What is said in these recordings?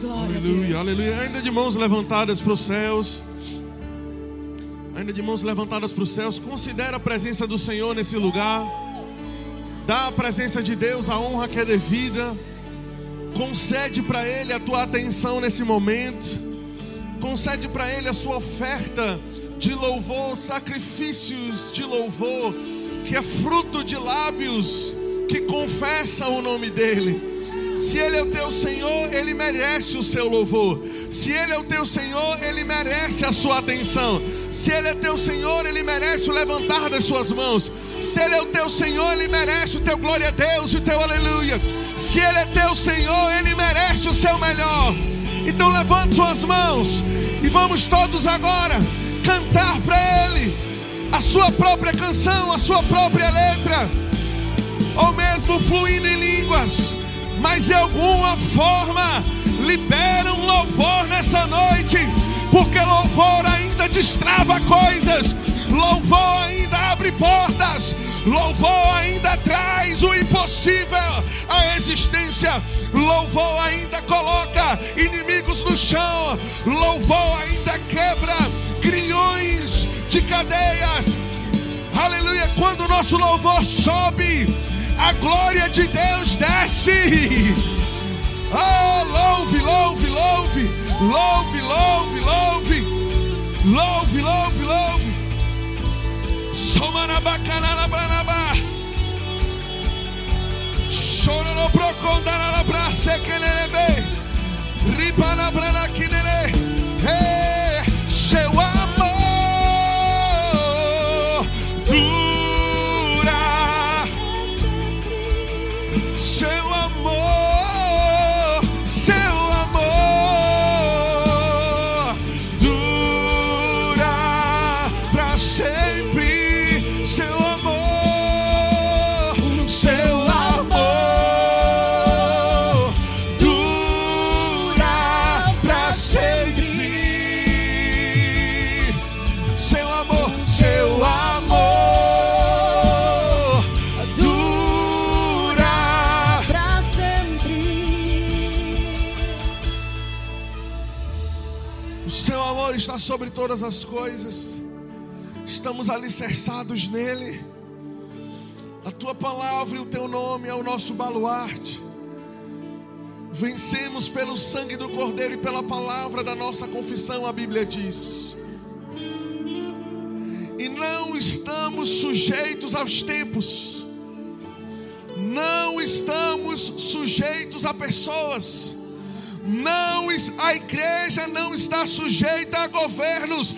Glória Aleluia, aleluia. Ainda de mãos levantadas para os céus. Ainda de mãos levantadas para os céus. Considera a presença do Senhor nesse lugar. Dá a presença de Deus a honra que é devida. Concede para Ele a tua atenção nesse momento. Concede para Ele a sua oferta de louvor, sacrifícios de louvor, que é fruto de lábios que confessam o nome dEle. Se Ele é o teu Senhor, Ele merece o seu louvor. Se Ele é o teu Senhor, Ele merece a sua atenção. Se Ele é teu Senhor, Ele merece o levantar das suas mãos. Se Ele é o teu Senhor, Ele merece o teu glória a Deus e o teu aleluia. Se Ele é teu Senhor, Ele merece o seu melhor. Então levante suas mãos e vamos todos agora cantar para Ele a sua própria canção, a sua própria letra, ou mesmo fluindo em línguas, mas de alguma forma libera um louvor nessa noite, porque louvor ainda destrava coisas, louvor ainda abre portas, louvor ainda traz o impossível à existência, louvor ainda coloca inimigos no chão, louvor ainda quebra grilhões de cadeias. Aleluia, quando o nosso louvor sobe, a glória de Deus desce. Oh, louve, louve, louve, louve, louve, louve, louve, louve, louve. Somanabacanalabranabá. Chororo procondarara pra todas as coisas. Estamos alicerçados nele. A tua palavra e o teu nome é o nosso baluarte. Vencemos pelo sangue do Cordeiro e pela palavra da nossa confissão, a Bíblia diz. E não estamos sujeitos aos tempos. Não estamos sujeitos a pessoas. Não, a igreja não está sujeita a governos.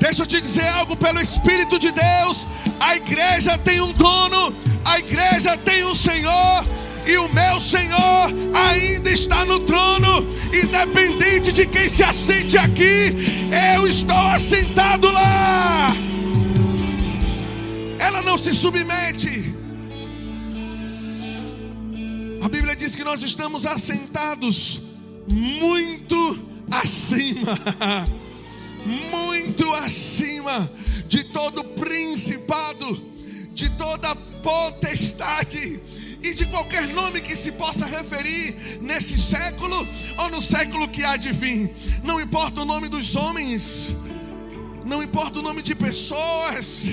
Deixa eu te dizer algo pelo Espírito de Deus. A igreja tem um dono, a igreja tem um Senhor, e o meu Senhor ainda está no trono, independente de quem se assente aqui, eu estou assentado lá. Ela não se submete. A Bíblia diz que nós estamos assentados muito acima, muito acima de todo principado, de toda potestade e de qualquer nome que se possa referir nesse século ou no século que há de vir. Não importa o nome dos homens, não importa o nome de pessoas,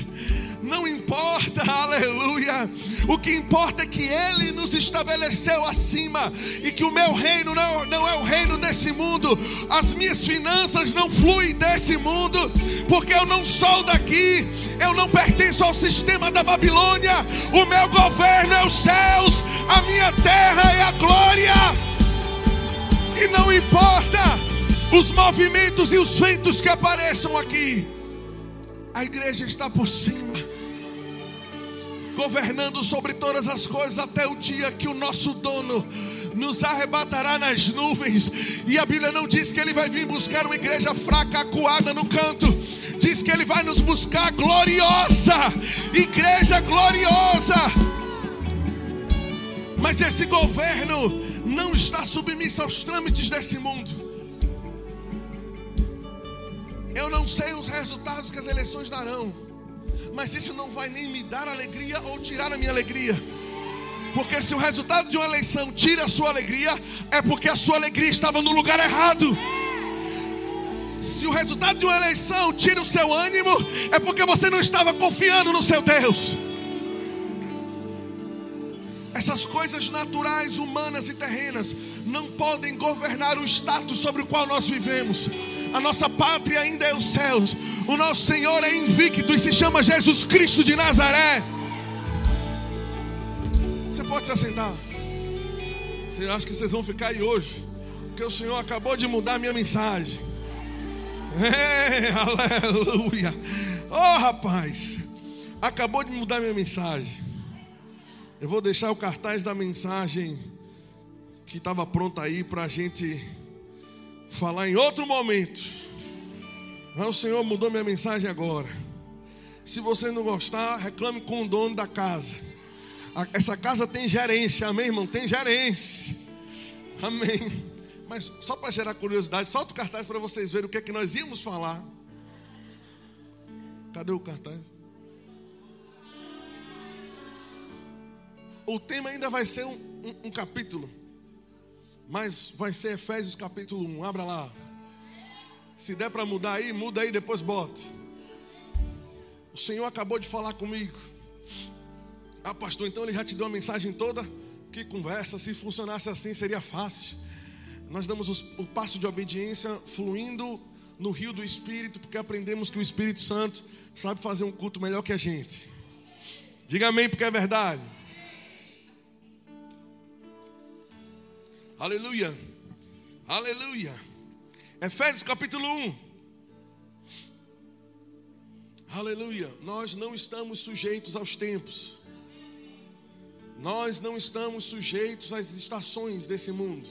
não importa, aleluia. O que importa é que Ele nos estabeleceu acima e que o meu reino não, não é o reino desse mundo, as minhas finanças não fluem desse mundo, porque eu não sou daqui, eu não pertenço ao sistema da Babilônia. O meu governo é os céus, a minha terra é a glória. E não importa os movimentos e os ventos que apareçam aqui, a igreja está por cima, governando sobre todas as coisas até o dia que o nosso dono nos arrebatará nas nuvens. E a Bíblia não diz que ele vai vir buscar uma igreja fraca, acuada no canto. Diz que ele vai nos buscar gloriosa, igreja gloriosa. Mas esse governo não está submisso aos trâmites desse mundo. Eu não sei os resultados que as eleições darão, mas isso não vai nem me dar alegria ou tirar a minha alegria. Porque se o resultado de uma eleição tira a sua alegria, é porque a sua alegria estava no lugar errado. Se o resultado de uma eleição tira o seu ânimo, é porque você não estava confiando no seu Deus. Essas coisas naturais, humanas e terrenas não podem governar o status sobre o qual nós vivemos. A nossa pátria ainda é os céus. O nosso Senhor é invicto e se chama Jesus Cristo de Nazaré. Você pode se assentar. Você acha que vocês vão ficar aí hoje? Porque o Senhor acabou de mudar minha mensagem. É, aleluia. Oh, rapaz. Acabou de mudar minha mensagem. Eu vou deixar o cartaz da mensagem que estava pronta aí para a gente falar em outro momento. Mas o Senhor mudou minha mensagem agora. Se você não gostar, reclame com o dono da casa. Essa casa tem gerência, amém, irmão? Tem gerência. Amém. Mas só para gerar curiosidade, solta o cartaz para vocês verem o que é que nós íamos falar. Cadê o cartaz? O tema ainda vai ser um, um, um capítulo, mas vai ser Efésios capítulo 1. Abra lá. Se der para mudar aí, muda aí, depois bote. O Senhor acabou de falar comigo. Ah, pastor, então ele já te deu a mensagem toda? Que conversa, se funcionasse assim seria fácil. Nós damos os, o passo de obediência fluindo no rio do Espírito, porque aprendemos que o Espírito Santo sabe fazer um culto melhor que a gente. Diga amém, porque é verdade. Aleluia. Aleluia. Efésios capítulo 1. Aleluia. Nós não estamos sujeitos aos tempos. Nós não estamos sujeitos às estações desse mundo.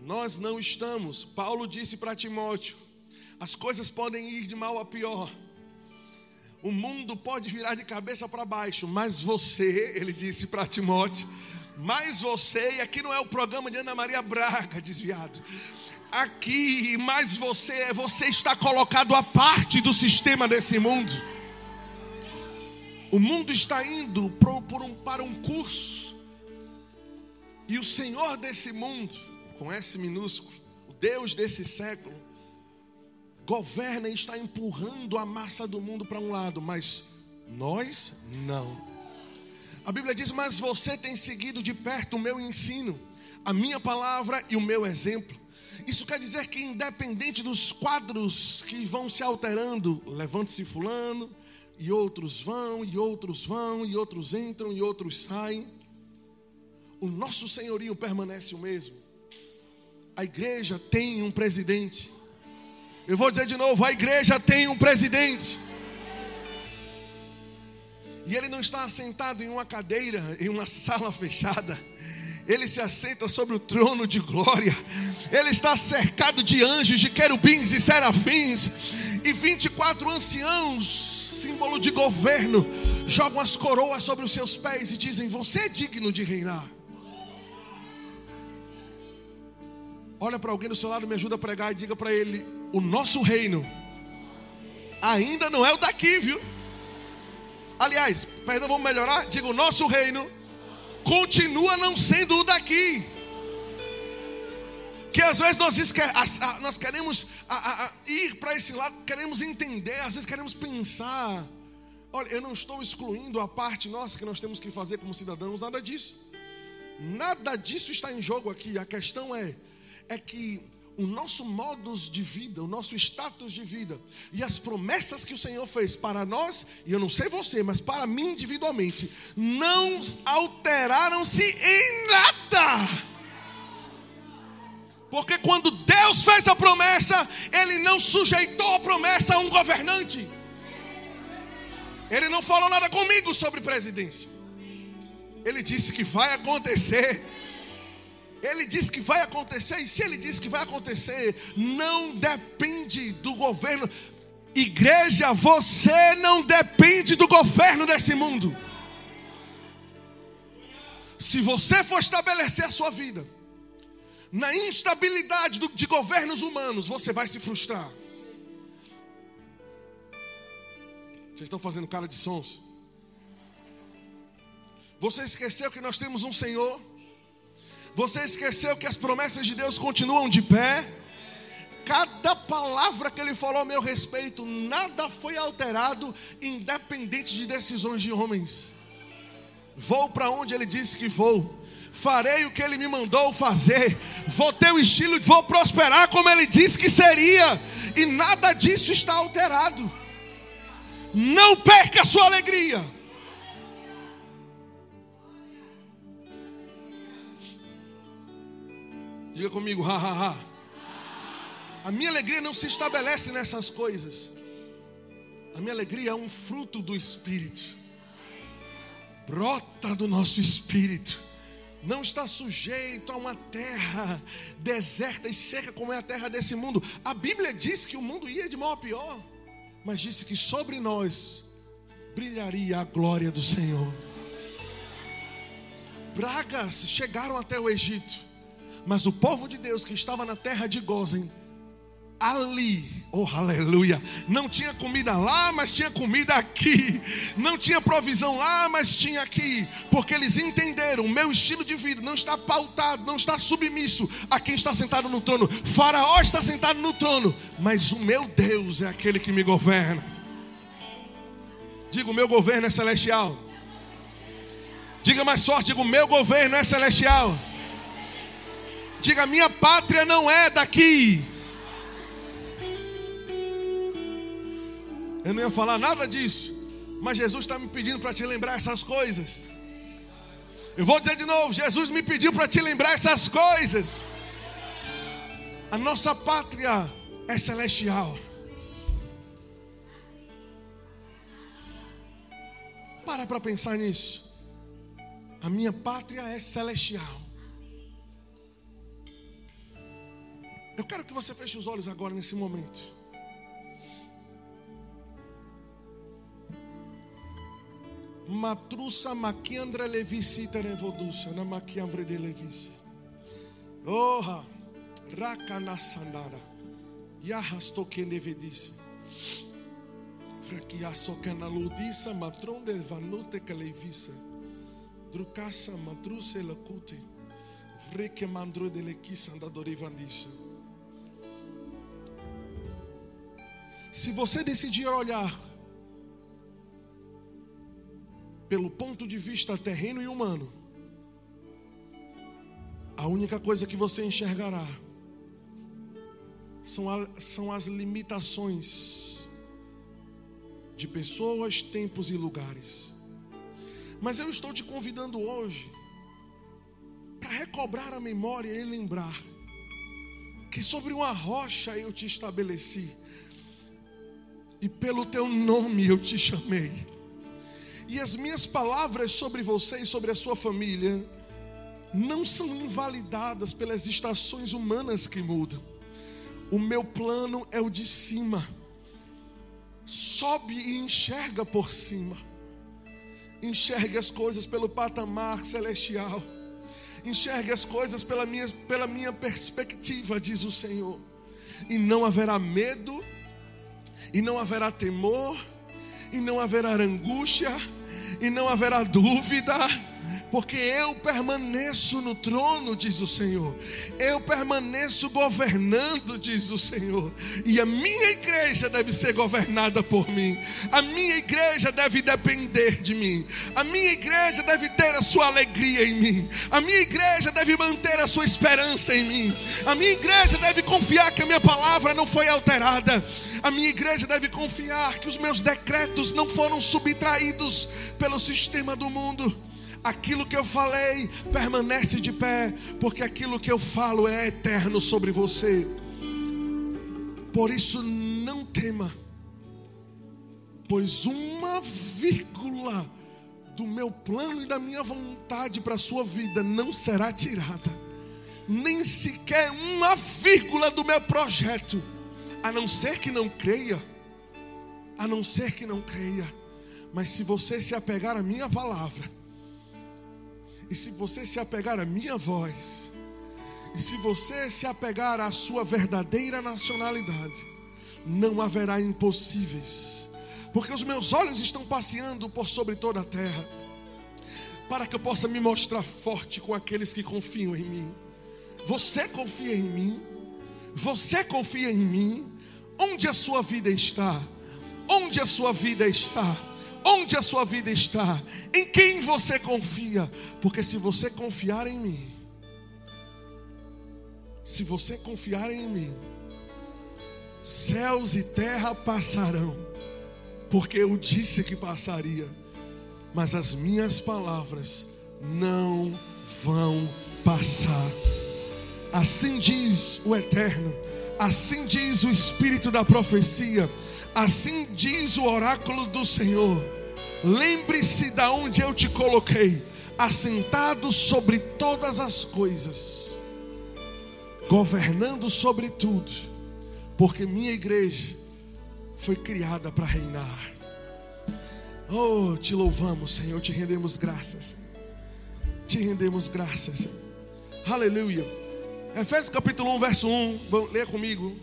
Nós não estamos. Paulo disse para Timóteo: as coisas podem ir de mal a pior. O mundo pode virar de cabeça para baixo, mas você, ele disse para Timóteo, mas você, e aqui não é o programa de Ana Maria Braga desviado. Aqui, mas você, você está colocado à parte do sistema desse mundo. O mundo está indo para um curso. E o Senhor desse mundo, com S minúsculo, o Deus desse século, governa e está empurrando a massa do mundo para um lado, mas nós não. A Bíblia diz: Mas você tem seguido de perto o meu ensino, a minha palavra e o meu exemplo. Isso quer dizer que, independente dos quadros que vão se alterando, levante-se Fulano, e outros vão, e outros vão, e outros entram, e outros saem, o nosso senhorio permanece o mesmo. A igreja tem um presidente. Eu vou dizer de novo: a igreja tem um presidente. E ele não está assentado em uma cadeira, em uma sala fechada. Ele se assenta sobre o trono de glória. Ele está cercado de anjos, de querubins e serafins. E 24 anciãos, símbolo de governo, jogam as coroas sobre os seus pés e dizem: Você é digno de reinar. Olha para alguém do seu lado, me ajuda a pregar e diga para ele: O nosso reino ainda não é o daqui, viu? Aliás, perdão, vamos melhorar? Diga, o nosso reino continua não sendo o daqui. Que às vezes nós, nós queremos ir para esse lado, queremos entender, às vezes queremos pensar. Olha, eu não estou excluindo a parte nossa que nós temos que fazer como cidadãos, nada disso. Nada disso está em jogo aqui. A questão é, é que o nosso modus de vida, o nosso status de vida e as promessas que o Senhor fez para nós, e eu não sei você, mas para mim individualmente, não alteraram-se em nada. Porque quando Deus fez a promessa, Ele não sujeitou a promessa a um governante. Ele não falou nada comigo sobre presidência. Ele disse que vai acontecer. Ele diz que vai acontecer, e se ele diz que vai acontecer, não depende do governo. Igreja, você não depende do governo desse mundo. Se você for estabelecer a sua vida na instabilidade de governos humanos, você vai se frustrar. Vocês estão fazendo cara de sons. Você esqueceu que nós temos um Senhor? Você esqueceu que as promessas de Deus continuam de pé? Cada palavra que ele falou a meu respeito, nada foi alterado, independente de decisões de homens. Vou para onde ele disse que vou farei o que ele me mandou fazer, vou ter o estilo, vou prosperar como ele disse que seria, e nada disso está alterado. Não perca a sua alegria. Diga comigo, ha, ha, ha. A minha alegria não se estabelece nessas coisas. A minha alegria é um fruto do Espírito. Brota do nosso espírito. Não está sujeito a uma terra deserta e seca como é a terra desse mundo. A Bíblia diz que o mundo ia de mal a pior, mas disse que sobre nós brilharia a glória do Senhor. Pragas chegaram até o Egito. Mas o povo de Deus que estava na terra de Gozen, ali, oh aleluia, não tinha comida lá, mas tinha comida aqui, não tinha provisão lá, mas tinha aqui, porque eles entenderam: o meu estilo de vida não está pautado, não está submisso a quem está sentado no trono. Faraó está sentado no trono, mas o meu Deus é aquele que me governa. Diga: o meu governo é celestial. Diga mais forte: diga, o meu governo é celestial. Diga: minha pátria não é daqui. Eu não ia falar nada disso, mas Jesus está me pedindo para te lembrar essas coisas. Eu vou dizer de novo: Jesus me pediu para te lembrar essas coisas. A nossa pátria é celestial. Para para pensar nisso. A minha pátria é celestial. Eu quero que você feche os olhos agora nesse momento. Matrusa maquiandra levisita nevodusa na maquiambre de levisi. Oha, raka na sandara. Yahas toque nevedisa. Fraquiaço cana ludisa matron de vanute que levisa. Drucasa matruse lacute. Vreke mandro de lequisa andadore Se você decidir olhar pelo ponto de vista terreno e humano, a única coisa que você enxergará são, a, são as limitações de pessoas, tempos e lugares. Mas eu estou te convidando hoje para recobrar a memória e lembrar que sobre uma rocha eu te estabeleci e pelo teu nome eu te chamei. E as minhas palavras sobre você e sobre a sua família não são invalidadas pelas estações humanas que mudam. O meu plano é o de cima. Sobe e enxerga por cima. Enxergue as coisas pelo patamar celestial. Enxergue as coisas pela minha, pela minha perspectiva, diz o Senhor. E não haverá medo e não haverá temor, e não haverá angústia, e não haverá dúvida porque eu permaneço no trono, diz o Senhor. Eu permaneço governando, diz o Senhor. E a minha igreja deve ser governada por mim. A minha igreja deve depender de mim. A minha igreja deve ter a sua alegria em mim. A minha igreja deve manter a sua esperança em mim. A minha igreja deve confiar que a minha palavra não foi alterada. A minha igreja deve confiar que os meus decretos não foram subtraídos pelo sistema do mundo aquilo que eu falei permanece de pé, porque aquilo que eu falo é eterno sobre você. Por isso, não tema, pois uma vírgula do meu plano e da minha vontade para a sua vida não será tirada, nem sequer uma vírgula do meu projeto, a não ser que não creia, a não ser que não creia. Mas se você se apegar à minha palavra, e se você se apegar à minha voz, e se você se apegar à sua verdadeira nacionalidade, não haverá impossíveis, porque os meus olhos estão passeando por sobre toda a terra. para que eu possa me mostrar forte com aqueles que confiam em mim. Você confia em mim? Você confia em mim? Onde a sua vida está? Onde a sua vida está? Onde a sua vida está? Em quem você confia? Porque se você confiar em mim, se você confiar em mim, céus e terra passarão, porque eu disse que passaria, mas as minhas palavras não vão passar. Assim diz o Eterno, assim diz o Espírito da profecia, assim diz o oráculo do Senhor. Lembre-se da onde eu te coloquei, assentado sobre todas as coisas, governando sobre tudo, porque minha igreja foi criada para reinar. Oh, te louvamos, Senhor, te rendemos graças. Te rendemos graças. Aleluia. Efésios capítulo 1, verso 1. Vamos ler comigo.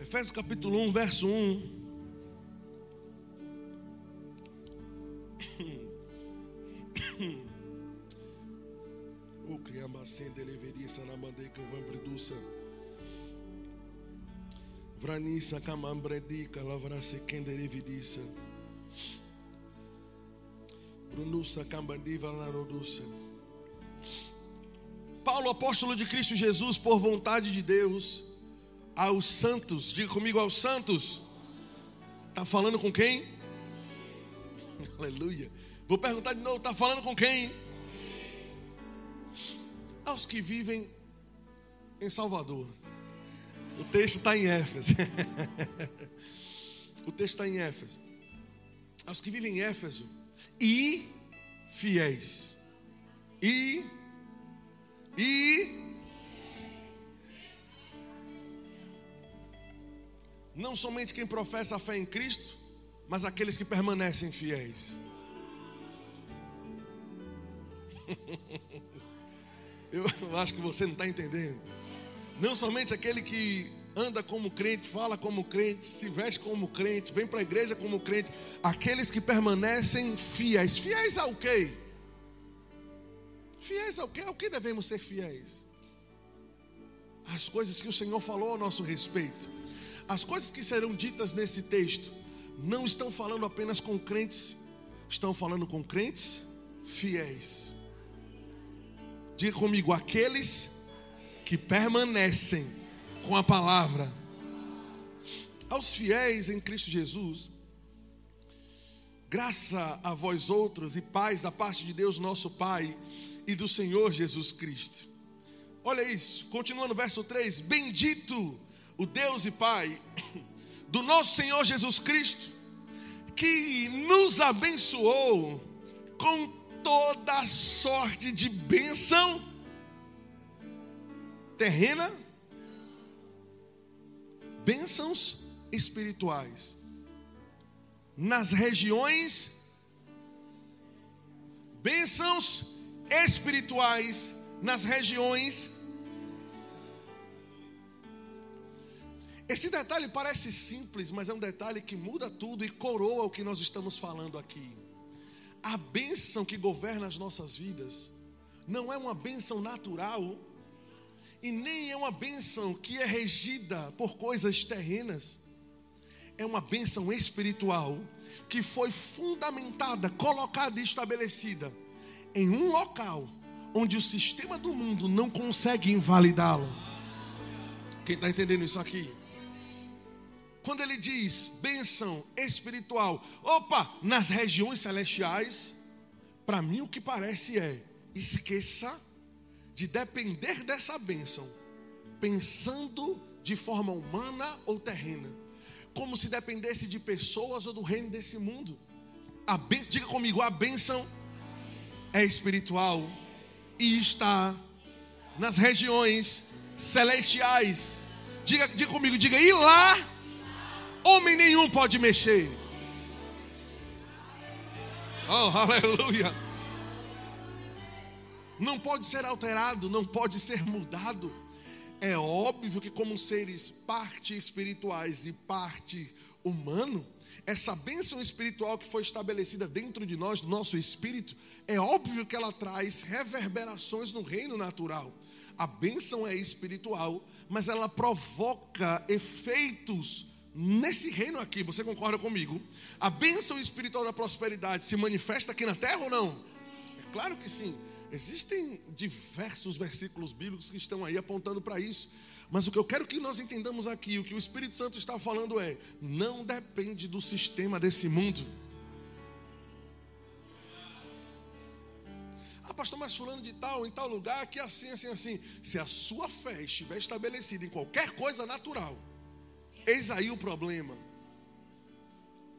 Efésios capítulo 1, verso 1. O criamba sende eleveria sanamandei que vão preduça. Vranissa camambredica lavrase Paulo, apóstolo de Cristo Jesus, por vontade de Deus, aos santos, diga comigo aos santos. Está falando com quem? Aleluia. Vou perguntar de novo, está falando com quem? Aos que vivem em Salvador. O texto está em Éfeso. o texto está em Éfeso. Aos que vivem em Éfeso e fiéis. E e não somente quem professa a fé em Cristo, mas aqueles que permanecem fiéis. Eu acho que você não está entendendo. Não somente aquele que anda como crente, fala como crente, se veste como crente, vem para a igreja como crente, aqueles que permanecem fiéis. Fiéis ao quê? Fiéis ao quê? Ao que devemos ser fiéis? As coisas que o Senhor falou a nosso respeito. As coisas que serão ditas nesse texto não estão falando apenas com crentes, estão falando com crentes fiéis. Diga comigo, aqueles que permanecem com a palavra. Aos fiéis em Cristo Jesus, graça a vós outros e paz da parte de Deus nosso Pai e do Senhor Jesus Cristo. Olha isso, continua no verso 3: Bendito o Deus e Pai do nosso Senhor Jesus Cristo, que nos abençoou com toda sorte de bênção terrena, bênçãos espirituais. Nas regiões, bênçãos espirituais. Nas regiões. Esse detalhe parece simples, mas é um detalhe que muda tudo e coroa o que nós estamos falando aqui. A bênção que governa as nossas vidas não é uma bênção natural e nem é uma bênção que é regida por coisas terrenas. É uma bênção espiritual que foi fundamentada, colocada e estabelecida em um local onde o sistema do mundo não consegue invalidá-lo. Quem está entendendo isso aqui? quando ele diz bênção espiritual, opa, nas regiões celestiais, para mim o que parece é, esqueça de depender dessa bênção, pensando de forma humana ou terrena, como se dependesse de pessoas ou do reino desse mundo. A bênção, diga comigo, a bênção é espiritual e está nas regiões celestiais. Diga, diga comigo, diga, e lá homem nenhum pode mexer. Oh, aleluia. Não pode ser alterado, não pode ser mudado. É óbvio que, como seres parte espirituais e parte humano, essa bênção espiritual que foi estabelecida dentro de nós, nosso espírito, é óbvio que ela traz reverberações no reino natural. A bênção é espiritual, mas ela provoca efeitos nesse reino aqui. Você concorda comigo? A bênção espiritual da prosperidade se manifesta aqui na terra ou não? É claro que sim. Existem diversos versículos bíblicos que estão aí apontando para isso. Mas o que eu quero que nós entendamos aqui, o que o Espírito Santo está falando é: não depende do sistema desse mundo. Ah, pastor, mas fulano de tal, em tal lugar, que assim, assim, assim. Se a sua fé estiver estabelecida em qualquer coisa natural, eis aí o problema.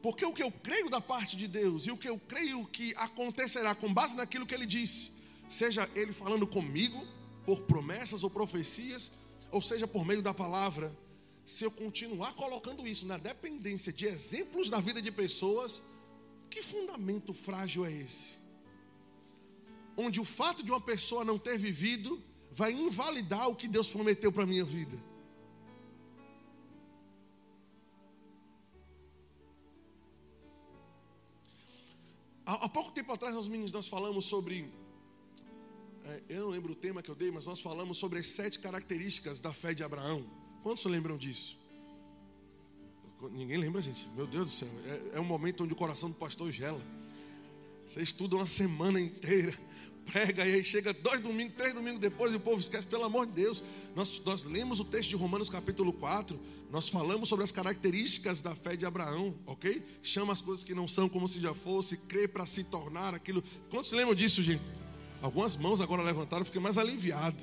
Porque o que eu creio da parte de Deus e o que eu creio que acontecerá com base naquilo que ele disse, seja ele falando comigo por promessas ou profecias, ou seja, por meio da palavra, se eu continuar colocando isso na dependência de exemplos da vida de pessoas, que fundamento frágil é esse? Onde o fato de uma pessoa não ter vivido vai invalidar o que Deus prometeu para a minha vida. Há, pouco tempo atrás, nós meninos, nós falamos sobre eu não lembro o tema que eu dei, mas nós falamos sobre as sete características da fé de Abraão. Quantos lembram disso? Ninguém lembra, gente. Meu Deus do céu. É, é um momento onde o coração do pastor gela. Você estuda uma semana inteira, prega e aí chega dois domingos, três domingos depois e o povo esquece, pelo amor de Deus. Nós, nós lemos o texto de Romanos capítulo 4, nós falamos sobre as características da fé de Abraão, ok? Chama as coisas que não são como se já fosse, crê para se tornar aquilo. Quantos lembram disso, gente? Algumas mãos agora levantaram, fiquei mais aliviado.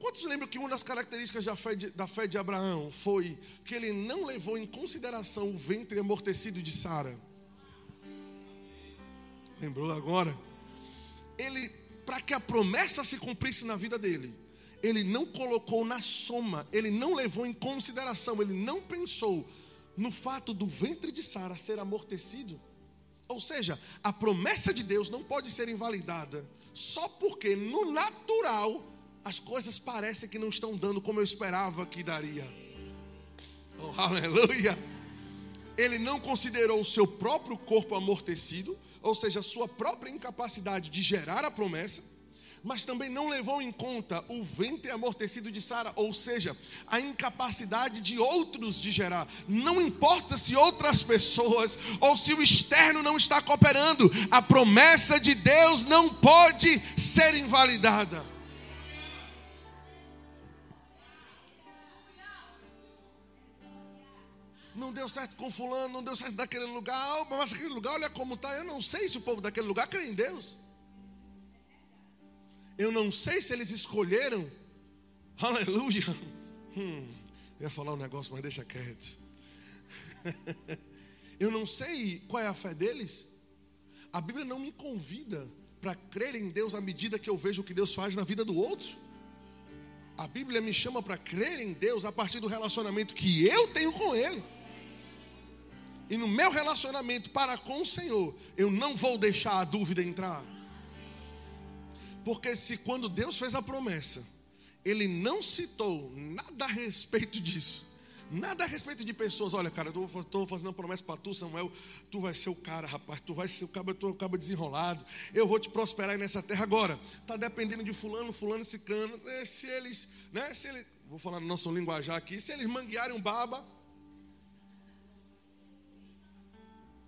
Quantos lembram que uma das características da fé, de, da fé de Abraão foi que ele não levou em consideração o ventre amortecido de Sara? Lembrou agora? Ele, para que a promessa se cumprisse na vida dele, ele não colocou na soma, ele não levou em consideração, ele não pensou no fato do ventre de Sara ser amortecido. Ou seja, a promessa de Deus não pode ser invalidada só porque no natural as coisas parecem que não estão dando como eu esperava que daria. Oh, aleluia! Ele não considerou o seu próprio corpo amortecido, ou seja, a sua própria incapacidade de gerar a promessa mas também não levou em conta o ventre amortecido de Sara, ou seja, a incapacidade de outros de gerar. Não importa se outras pessoas ou se o externo não está cooperando, a promessa de Deus não pode ser invalidada. Não deu certo com fulano, não deu certo naquele lugar, mas aquele lugar, olha como está. Eu não sei se o povo daquele lugar crê em Deus. Eu não sei se eles escolheram. Aleluia. Hum, eu ia falar um negócio, mas deixa quieto. eu não sei qual é a fé deles. A Bíblia não me convida para crer em Deus à medida que eu vejo o que Deus faz na vida do outro. A Bíblia me chama para crer em Deus a partir do relacionamento que eu tenho com Ele. E no meu relacionamento para com o Senhor, eu não vou deixar a dúvida entrar. Porque se quando Deus fez a promessa, ele não citou nada a respeito disso, nada a respeito de pessoas, olha, cara, eu estou fazendo uma promessa para tu, Samuel, tu vai ser o cara, rapaz, tu vai ser o cabo, tu o cabo desenrolado, eu vou te prosperar nessa terra agora. Está dependendo de fulano, fulano, ciclano, é, se eles, né, se eles, vou falar no nosso linguajar aqui, se eles manguearem um baba,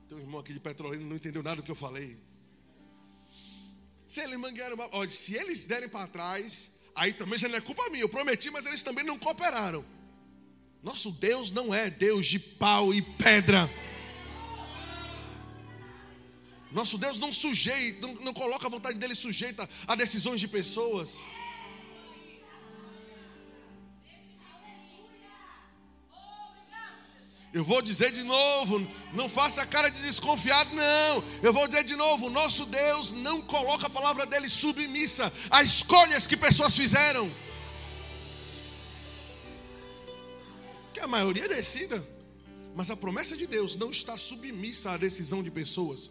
tem um irmão aqui de Petrolina não entendeu nada do que eu falei. Se eles manguearam, olha, se eles derem para trás, aí também já não é culpa minha. Eu prometi, mas eles também não cooperaram. Nosso Deus não é Deus de pau e pedra. Nosso Deus não sujeita, não, não coloca a vontade dele sujeita a decisões de pessoas. Eu vou dizer de novo, não faça cara de desconfiado, não. Eu vou dizer de novo: nosso Deus não coloca a palavra dele submissa a escolhas que pessoas fizeram. Que a maioria decida, mas a promessa de Deus não está submissa à decisão de pessoas.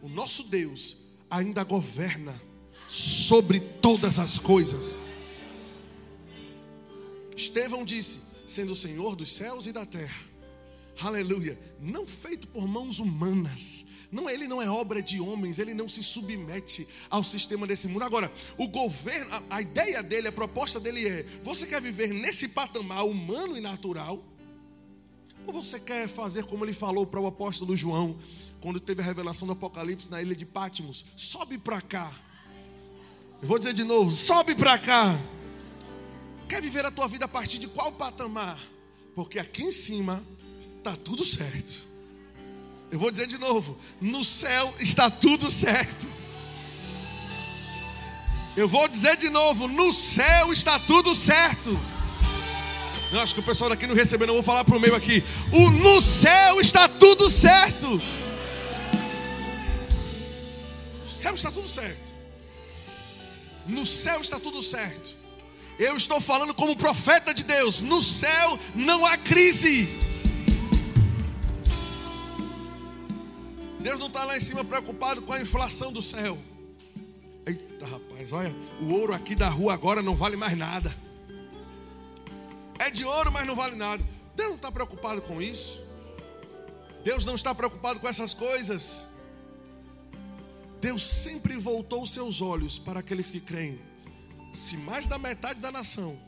O nosso Deus ainda governa sobre todas as coisas. Estevão disse: sendo o Senhor dos céus e da terra. Aleluia. Não feito por mãos humanas. Não, ele não é obra de homens, ele não se submete ao sistema desse mundo. Agora, o governo, a, a ideia dele, a proposta dele é: você quer viver nesse patamar humano e natural? Ou você quer fazer como ele falou para o apóstolo João, quando teve a revelação do Apocalipse na ilha de Pátimos? Sobe para cá. Eu vou dizer de novo: sobe para cá. Quer viver a tua vida a partir de qual patamar? Porque aqui em cima está tudo certo. Eu vou dizer de novo: no céu está tudo certo. Eu vou dizer de novo: no céu está tudo certo. Eu acho que o pessoal daqui não recebeu, não vou falar para o meio aqui. O no céu está tudo certo. No céu está tudo certo. No céu está tudo certo. Eu estou falando como profeta de Deus. No céu não há crise. Deus não está lá em cima preocupado com a inflação do céu. Eita rapaz, olha, o ouro aqui da rua agora não vale mais nada. É de ouro, mas não vale nada. Deus não está preocupado com isso. Deus não está preocupado com essas coisas. Deus sempre voltou os seus olhos para aqueles que creem. Se mais da metade da nação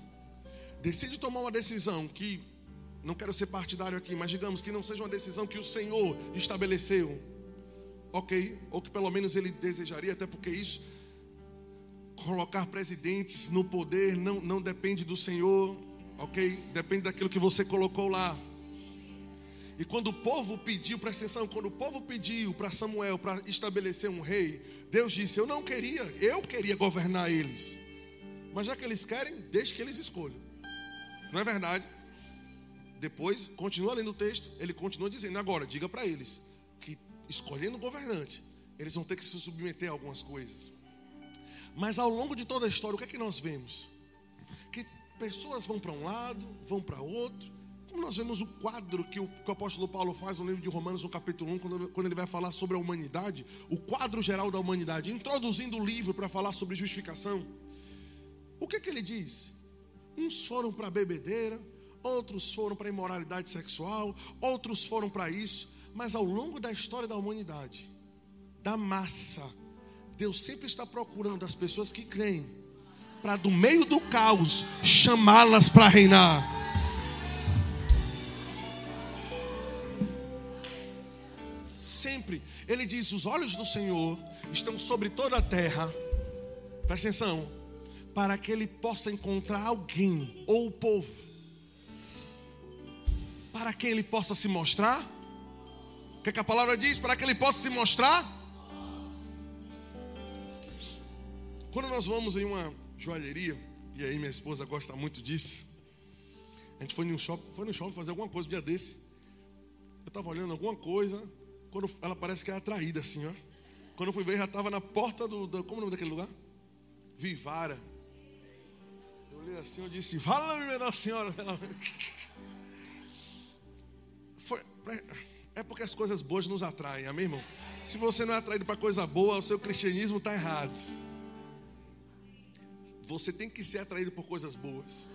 decide tomar uma decisão que, não quero ser partidário aqui, mas digamos que não seja uma decisão que o Senhor estabeleceu, ok, ou que pelo menos ele desejaria, até porque isso, colocar presidentes no poder não, não depende do Senhor, ok? Depende daquilo que você colocou lá. E quando o povo pediu, presta atenção, quando o povo pediu para Samuel para estabelecer um rei, Deus disse: Eu não queria, eu queria governar eles. Mas já que eles querem, deixe que eles escolham. Não é verdade? Depois, continua lendo o texto, ele continua dizendo: Agora, diga para eles escolhendo o governante, eles vão ter que se submeter a algumas coisas. Mas ao longo de toda a história, o que é que nós vemos? Pessoas vão para um lado, vão para outro. Como nós vemos o quadro que o, que o, apóstolo Paulo faz no livro de Romanos, no capítulo 1, quando, quando ele vai falar sobre a humanidade, o quadro geral da humanidade, introduzindo o livro para falar sobre justificação. O que, que ele diz? Uns foram para a bebedeira, outros foram para imoralidade sexual, outros foram para isso, mas ao longo da história da humanidade, da massa, Deus sempre está procurando as pessoas que creem para do meio do caos chamá-las para reinar. Sempre, ele diz: os olhos do Senhor estão sobre toda a terra, presta atenção, para que ele possa encontrar alguém ou o povo, para que ele possa se mostrar. Que, é que a palavra diz? Para que ele possa se mostrar. Quando nós vamos em uma joalheria, e aí minha esposa gosta muito disso. A gente foi no shopping, foi no shopping fazer alguma coisa um dia desse. Eu estava olhando alguma coisa, quando ela parece que é atraída assim, ó. Quando eu fui ver, já estava na porta do, do, Como é o nome daquele lugar? Vivara. Eu olhei assim, eu disse, fala minha senhora. Foi, é porque as coisas boas nos atraem, amém, irmão? Se você não é atraído para coisa boa, o seu cristianismo está errado. Você tem que ser atraído por coisas boas.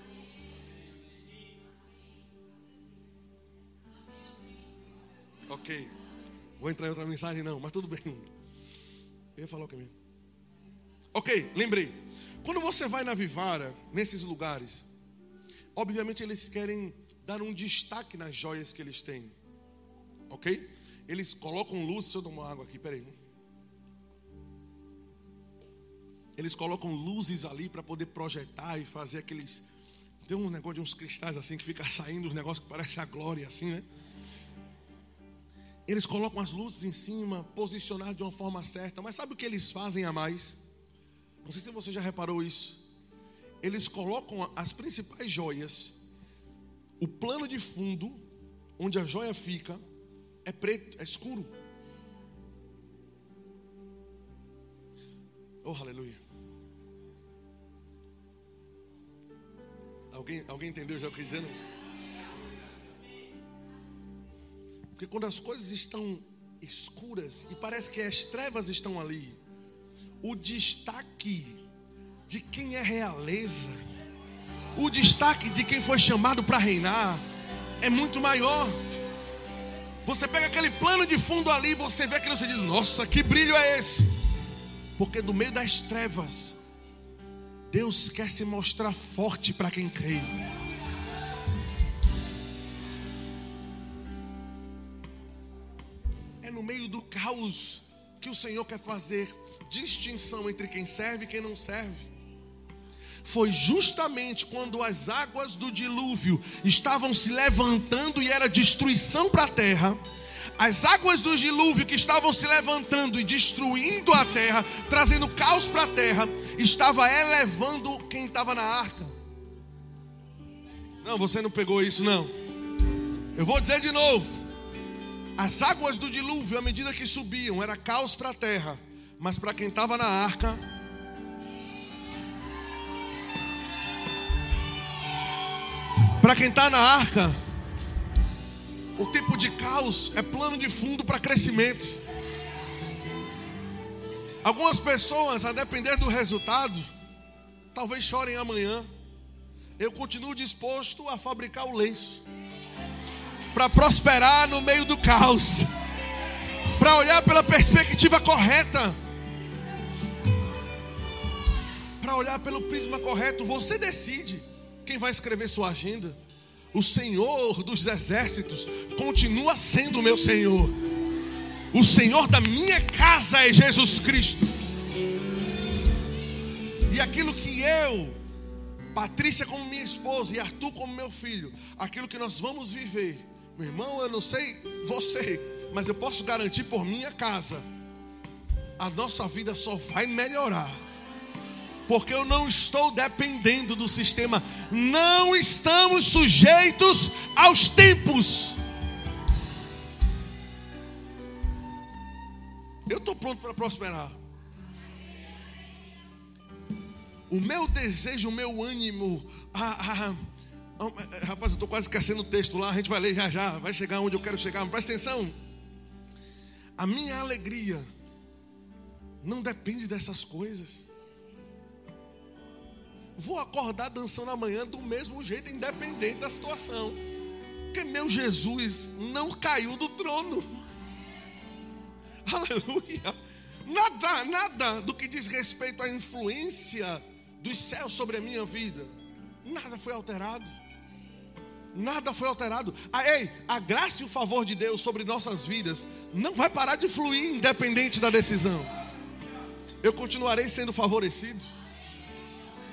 Ok. Vou entrar em outra mensagem, não, mas tudo bem. Eu ia falar o que mesmo? Ok, lembrei. Quando você vai na Vivara, nesses lugares, obviamente eles querem dar um destaque nas joias que eles têm. Ok? Eles colocam luz. Se eu tomar água aqui, peraí. Eles colocam luzes ali para poder projetar e fazer aqueles. Tem um negócio de uns cristais assim que fica saindo, os negócios que parece a glória assim, né? Eles colocam as luzes em cima, posicionadas de uma forma certa, mas sabe o que eles fazem a mais? Não sei se você já reparou isso. Eles colocam as principais joias, o plano de fundo, onde a joia fica, é preto, é escuro. Oh, aleluia. Alguém, alguém entendeu já o que eu dizendo? Porque quando as coisas estão escuras e parece que as trevas estão ali, o destaque de quem é realeza o destaque de quem foi chamado para reinar é muito maior. Você pega aquele plano de fundo ali, você vê aquilo e você diz: Nossa, que brilho é esse? Porque do meio das trevas, Deus quer se mostrar forte para quem crê. É no meio do caos que o Senhor quer fazer distinção entre quem serve e quem não serve. Foi justamente quando as águas do dilúvio estavam se levantando e era destruição para a terra, as águas do dilúvio que estavam se levantando e destruindo a terra, trazendo caos para a terra, estava elevando quem estava na arca. Não, você não pegou isso, não. Eu vou dizer de novo. As águas do dilúvio, à medida que subiam, era caos para a terra, mas para quem estava na arca, para quem está na arca, o tipo de caos é plano de fundo para crescimento. Algumas pessoas, a depender do resultado, talvez chorem amanhã. Eu continuo disposto a fabricar o lenço para prosperar no meio do caos, para olhar pela perspectiva correta, para olhar pelo prisma correto. Você decide quem vai escrever sua agenda o Senhor dos exércitos continua sendo o meu Senhor. O Senhor da minha casa é Jesus Cristo. E aquilo que eu, Patrícia como minha esposa e Arthur como meu filho, aquilo que nós vamos viver, meu irmão, eu não sei você, mas eu posso garantir por minha casa, a nossa vida só vai melhorar porque eu não estou dependendo do sistema, não estamos sujeitos aos tempos. Eu estou pronto para prosperar. O meu desejo, o meu ânimo, ah, ah, ah, rapaz, eu estou quase esquecendo o texto lá, a gente vai ler já já, vai chegar onde eu quero chegar, mas presta atenção. A minha alegria não depende dessas coisas vou acordar dançando amanhã do mesmo jeito, independente da situação. Porque meu Jesus não caiu do trono. Aleluia. Nada, nada do que diz respeito à influência dos céus sobre a minha vida, nada foi alterado. Nada foi alterado. Ah, ei, a graça e o favor de Deus sobre nossas vidas não vai parar de fluir independente da decisão. Eu continuarei sendo favorecido.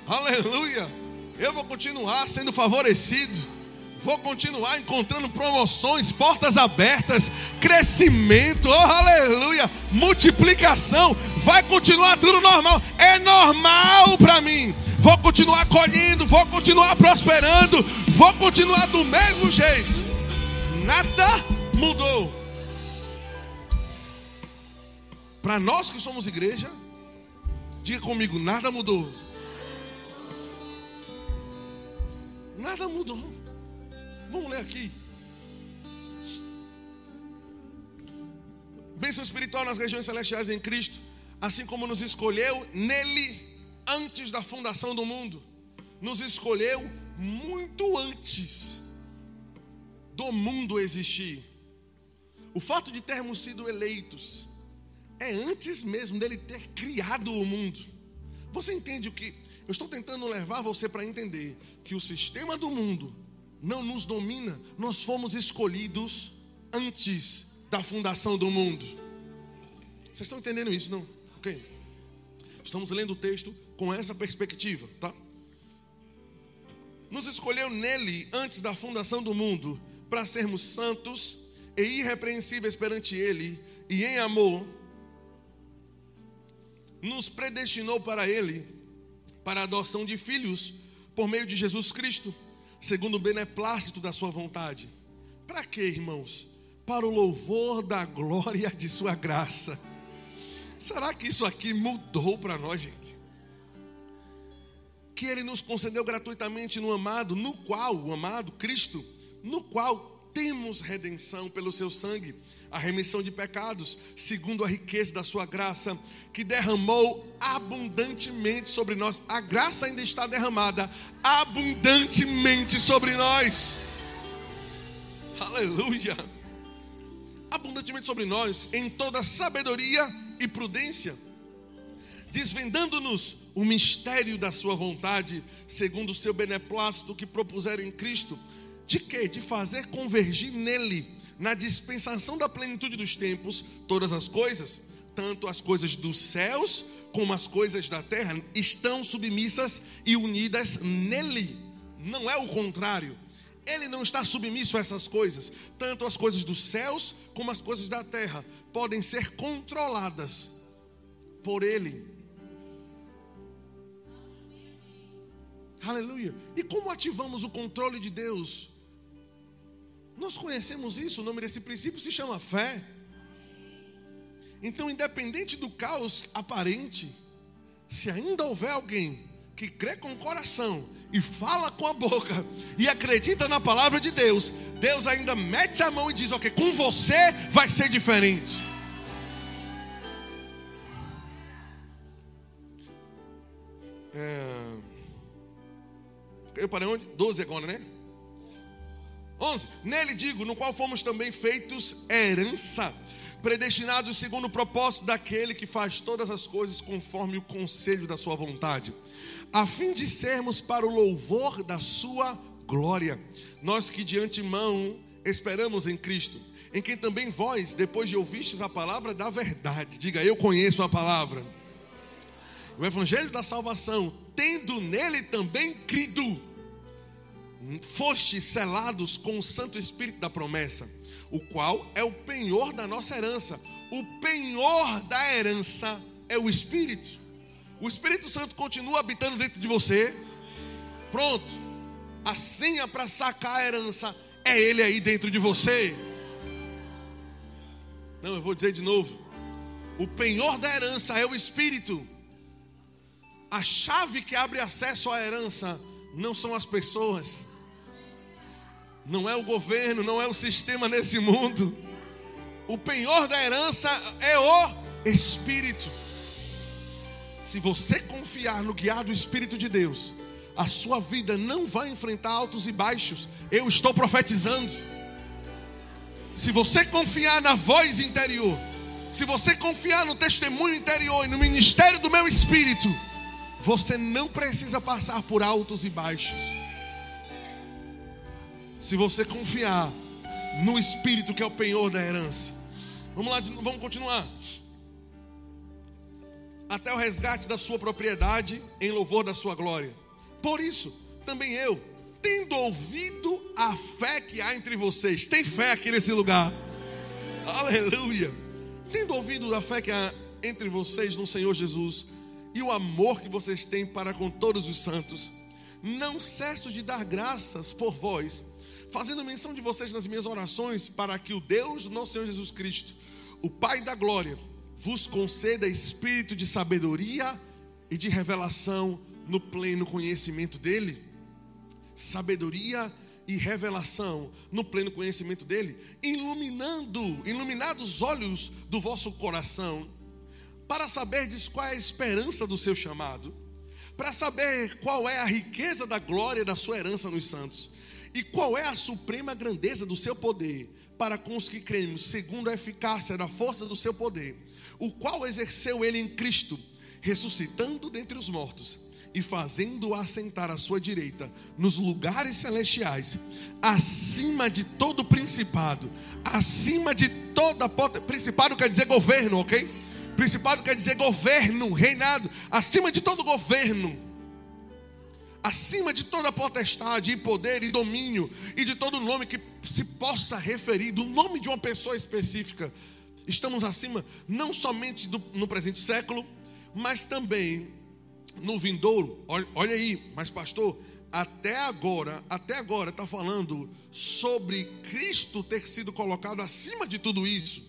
Aleluia. Eu vou continuar sendo favorecido. Vou continuar encontrando promoções, portas abertas, crescimento, oh aleluia, multiplicação. Vai continuar tudo normal. É normal para mim. Vou continuar colhendo, vou continuar prosperando, vou continuar do mesmo jeito. Nada mudou. Para nós que somos igreja, diga comigo: nada mudou. Nada mudou. Vamos ler aqui. Bênção espiritual nas regiões celestiais em Cristo, assim como nos escolheu nele antes da fundação do mundo. Nos escolheu muito antes do mundo existir. O fato de termos sido eleitos é antes mesmo dele ter criado o mundo. Você entende o que eu estou tentando levar você para entender que o sistema do mundo não nos domina, nós fomos escolhidos antes da fundação do mundo. Vocês estão entendendo isso, não? Ok. Estamos lendo o texto com essa perspectiva, tá? Nos escolheu nele antes da fundação do mundo para sermos santos e irrepreensíveis perante ele e em amor nos predestinou para ele para a adoção de filhos por meio de Jesus Cristo, segundo o beneplácito da sua vontade. Para quê, irmãos? Para o louvor da glória de sua graça. Será que isso aqui mudou para nós, gente? Que ele nos concedeu gratuitamente no amado, no qual, o amado Cristo, no qual temos redenção pelo seu sangue, a remissão de pecados, segundo a riqueza da sua graça, que derramou abundantemente sobre nós. A graça ainda está derramada abundantemente sobre nós. Aleluia! Abundantemente sobre nós, em toda sabedoria e prudência, desvendando-nos o mistério da sua vontade, segundo o seu beneplácito que propuseram em Cristo de quê? De fazer convergir nele, na dispensação da plenitude dos tempos, todas as coisas, tanto as coisas dos céus como as coisas da terra, estão submissas e unidas nele. Não é o contrário. Ele não está submisso a essas coisas. Tanto as coisas dos céus como as coisas da terra podem ser controladas por ele. Aleluia. E como ativamos o controle de Deus? Nós conhecemos isso, o nome desse princípio se chama fé. Então, independente do caos aparente, se ainda houver alguém que crê com o coração e fala com a boca e acredita na palavra de Deus, Deus ainda mete a mão e diz: Ok, com você vai ser diferente. É... Eu parei onde? 12 agora, né? 11. Nele digo, no qual fomos também feitos herança, predestinados segundo o propósito daquele que faz todas as coisas conforme o conselho da sua vontade, a fim de sermos para o louvor da sua glória. Nós que de antemão esperamos em Cristo, em quem também vós, depois de ouvistes a palavra da verdade, diga eu conheço a palavra. O evangelho da salvação, tendo nele também crido foste selados com o Santo Espírito da promessa, o qual é o penhor da nossa herança. O penhor da herança é o Espírito. O Espírito Santo continua habitando dentro de você. Pronto. A senha para sacar a herança é Ele aí dentro de você. Não, eu vou dizer de novo. O penhor da herança é o Espírito. A chave que abre acesso à herança não são as pessoas não é o governo, não é o sistema nesse mundo. O penhor da herança é o Espírito. Se você confiar no guiar do Espírito de Deus, a sua vida não vai enfrentar altos e baixos. Eu estou profetizando. Se você confiar na voz interior, se você confiar no testemunho interior e no ministério do meu espírito, você não precisa passar por altos e baixos se você confiar no Espírito que é o penhor da herança. Vamos lá, vamos continuar. Até o resgate da sua propriedade em louvor da sua glória. Por isso, também eu, tendo ouvido a fé que há entre vocês, tem fé aqui nesse lugar. Aleluia. Tendo ouvido a fé que há entre vocês no Senhor Jesus e o amor que vocês têm para com todos os santos, não cesso de dar graças por vós fazendo menção de vocês nas minhas orações, para que o Deus do nosso Senhor Jesus Cristo, o Pai da glória, vos conceda espírito de sabedoria e de revelação no pleno conhecimento dele. Sabedoria e revelação no pleno conhecimento dele, iluminando, iluminados os olhos do vosso coração, para saberdes qual é a esperança do seu chamado, para saber qual é a riqueza da glória da sua herança nos santos e qual é a suprema grandeza do seu poder para com os que cremos, segundo a eficácia da força do seu poder, o qual exerceu ele em Cristo, ressuscitando dentre os mortos e fazendo-o assentar à sua direita nos lugares celestiais, acima de todo principado, acima de toda principado quer dizer governo, ok? Principado quer dizer governo, reinado, acima de todo governo acima de toda potestade e poder e domínio e de todo nome que se possa referir, do nome de uma pessoa específica. Estamos acima não somente do, no presente século, mas também no vindouro. Olha, olha aí, mas pastor, até agora, até agora está falando sobre Cristo ter sido colocado acima de tudo isso.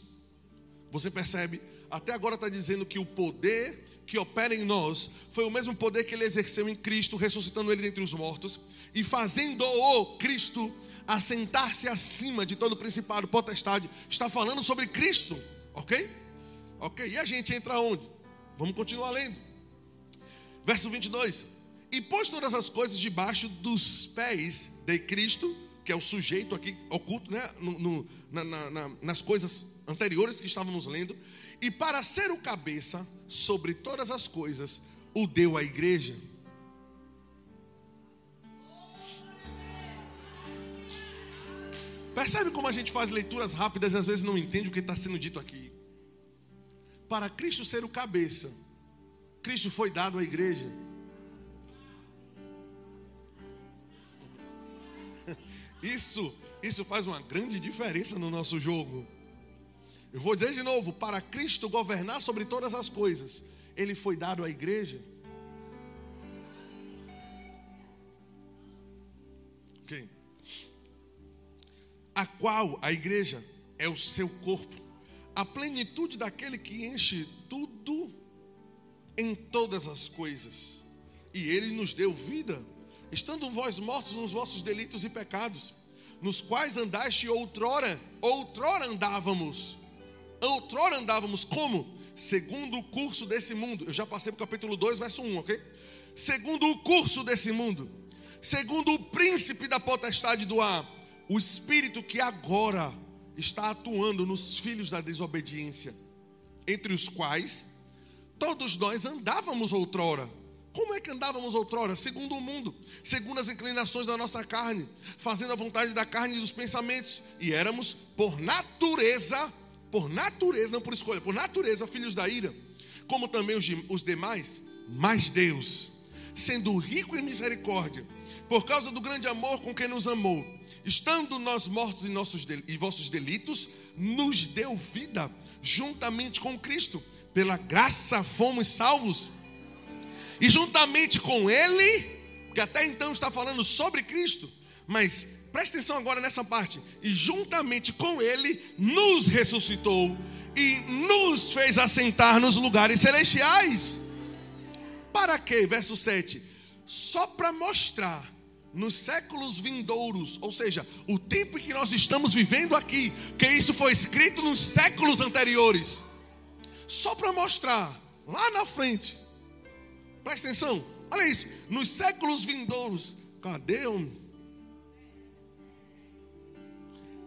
Você percebe? Até agora está dizendo que o poder que opera em nós foi o mesmo poder que ele exerceu em Cristo, ressuscitando ele dentre os mortos e fazendo-o Cristo assentar-se acima de todo principado, potestade, está falando sobre Cristo, ok? Ok, e a gente entra onde? Vamos continuar lendo. Verso 22. E pôs todas as coisas debaixo dos pés de Cristo, que é o sujeito aqui oculto, né? No, no, na, na, nas coisas anteriores que estávamos lendo, e para ser o cabeça sobre todas as coisas, o deu à igreja. Percebe como a gente faz leituras rápidas e às vezes não entende o que está sendo dito aqui? Para Cristo ser o cabeça, Cristo foi dado à igreja. Isso, isso faz uma grande diferença no nosso jogo. Eu vou dizer de novo: para Cristo governar sobre todas as coisas, Ele foi dado à igreja. Ok. A qual a igreja é o seu corpo, a plenitude daquele que enche tudo em todas as coisas. E Ele nos deu vida, estando vós mortos nos vossos delitos e pecados, nos quais andaste outrora, outrora andávamos Outrora andávamos como? Segundo o curso desse mundo. Eu já passei para o capítulo 2, verso 1, ok? Segundo o curso desse mundo. Segundo o príncipe da potestade do ar. O espírito que agora está atuando nos filhos da desobediência. Entre os quais todos nós andávamos outrora. Como é que andávamos outrora? Segundo o mundo, segundo as inclinações da nossa carne, fazendo a vontade da carne e dos pensamentos, e éramos, por natureza, por natureza, não por escolha, por natureza, filhos da ira, como também os, os demais, mas Deus, sendo rico em misericórdia, por causa do grande amor com quem nos amou, estando nós mortos em nossos e vossos delitos, nos deu vida juntamente com Cristo, pela graça fomos salvos, e juntamente com Ele, que até então está falando sobre Cristo, mas Preste atenção agora nessa parte. E juntamente com Ele nos ressuscitou e nos fez assentar nos lugares celestiais. Para quê? Verso 7. Só para mostrar nos séculos vindouros, ou seja, o tempo em que nós estamos vivendo aqui, que isso foi escrito nos séculos anteriores. Só para mostrar lá na frente. Presta atenção. Olha isso. Nos séculos vindouros. Cadê um?